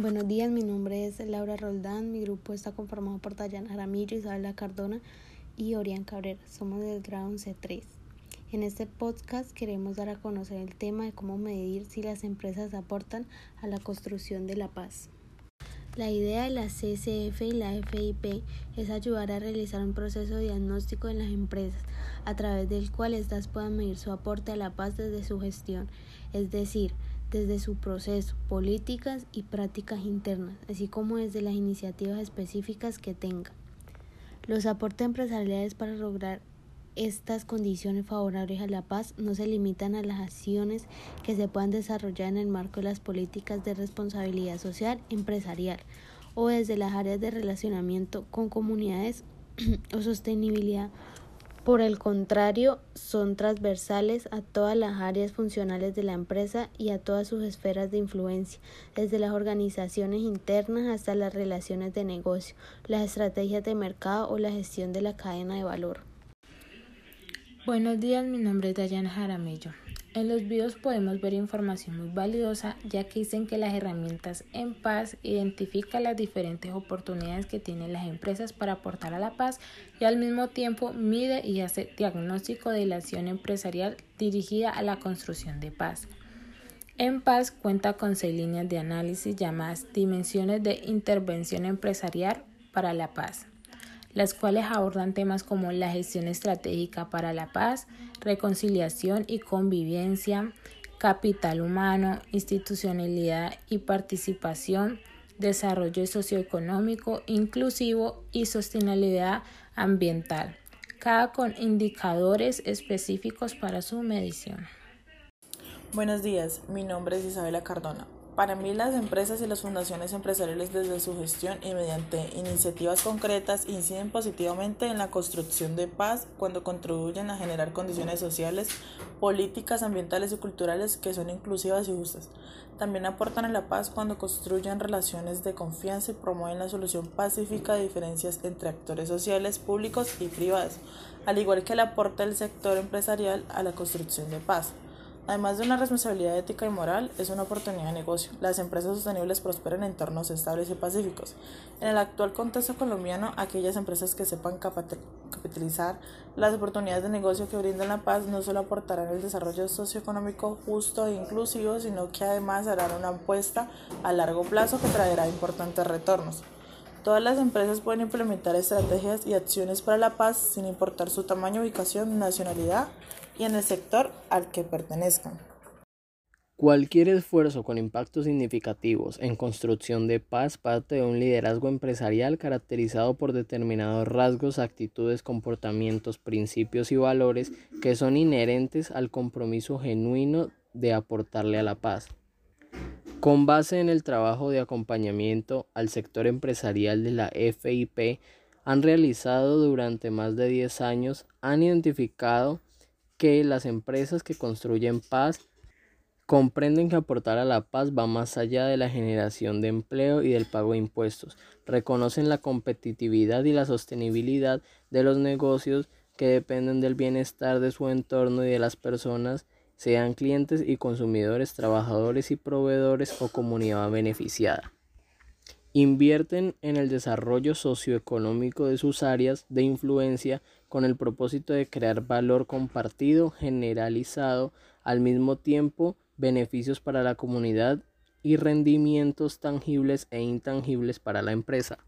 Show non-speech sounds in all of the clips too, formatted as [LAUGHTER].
Buenos días, mi nombre es Laura Roldán, mi grupo está conformado por Dayana Jaramillo, Isabela Cardona y Orián Cabrera. Somos del grado C3. En este podcast queremos dar a conocer el tema de cómo medir si las empresas aportan a la construcción de la paz. La idea de la CCF y la FIP es ayudar a realizar un proceso diagnóstico en las empresas, a través del cual éstas puedan medir su aporte a la paz desde su gestión, es decir, desde su proceso, políticas y prácticas internas, así como desde las iniciativas específicas que tenga. Los aportes empresariales para lograr estas condiciones favorables a la paz no se limitan a las acciones que se puedan desarrollar en el marco de las políticas de responsabilidad social empresarial o desde las áreas de relacionamiento con comunidades [CLEARS THROAT] o sostenibilidad por el contrario, son transversales a todas las áreas funcionales de la empresa y a todas sus esferas de influencia, desde las organizaciones internas hasta las relaciones de negocio, las estrategias de mercado o la gestión de la cadena de valor. Buenos días, mi nombre es Dayana Jaramillo. En los videos podemos ver información muy valiosa ya que dicen que las herramientas en paz identifican las diferentes oportunidades que tienen las empresas para aportar a la paz y al mismo tiempo mide y hace diagnóstico de la acción empresarial dirigida a la construcción de paz. En Paz cuenta con seis líneas de análisis llamadas dimensiones de intervención empresarial para la paz las cuales abordan temas como la gestión estratégica para la paz, reconciliación y convivencia, capital humano, institucionalidad y participación, desarrollo socioeconómico inclusivo y sostenibilidad ambiental, cada con indicadores específicos para su medición. Buenos días, mi nombre es Isabela Cardona. Para mí las empresas y las fundaciones empresariales desde su gestión y mediante iniciativas concretas inciden positivamente en la construcción de paz cuando contribuyen a generar condiciones sociales, políticas, ambientales y culturales que son inclusivas y justas. También aportan a la paz cuando construyen relaciones de confianza y promueven la solución pacífica de diferencias entre actores sociales, públicos y privados, al igual que el aporte del sector empresarial a la construcción de paz. Además de una responsabilidad ética y moral, es una oportunidad de negocio. Las empresas sostenibles prosperan en entornos estables y pacíficos. En el actual contexto colombiano, aquellas empresas que sepan capitalizar las oportunidades de negocio que brindan la paz no solo aportarán el desarrollo socioeconómico justo e inclusivo, sino que además harán una apuesta a largo plazo que traerá importantes retornos. Todas las empresas pueden implementar estrategias y acciones para la paz sin importar su tamaño, ubicación, nacionalidad y en el sector al que pertenezcan. Cualquier esfuerzo con impactos significativos en construcción de paz parte de un liderazgo empresarial caracterizado por determinados rasgos, actitudes, comportamientos, principios y valores que son inherentes al compromiso genuino de aportarle a la paz. Con base en el trabajo de acompañamiento al sector empresarial de la FIP, han realizado durante más de 10 años, han identificado que las empresas que construyen paz comprenden que aportar a la paz va más allá de la generación de empleo y del pago de impuestos. Reconocen la competitividad y la sostenibilidad de los negocios que dependen del bienestar de su entorno y de las personas, sean clientes y consumidores, trabajadores y proveedores o comunidad beneficiada. Invierten en el desarrollo socioeconómico de sus áreas de influencia con el propósito de crear valor compartido, generalizado, al mismo tiempo beneficios para la comunidad y rendimientos tangibles e intangibles para la empresa.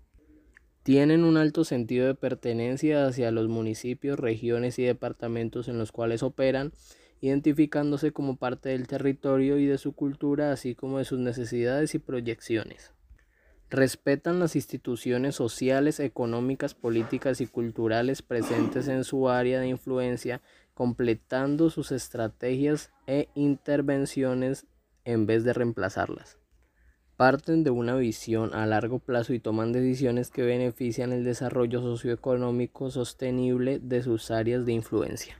Tienen un alto sentido de pertenencia hacia los municipios, regiones y departamentos en los cuales operan, identificándose como parte del territorio y de su cultura, así como de sus necesidades y proyecciones respetan las instituciones sociales, económicas, políticas y culturales presentes en su área de influencia, completando sus estrategias e intervenciones en vez de reemplazarlas. Parten de una visión a largo plazo y toman decisiones que benefician el desarrollo socioeconómico sostenible de sus áreas de influencia.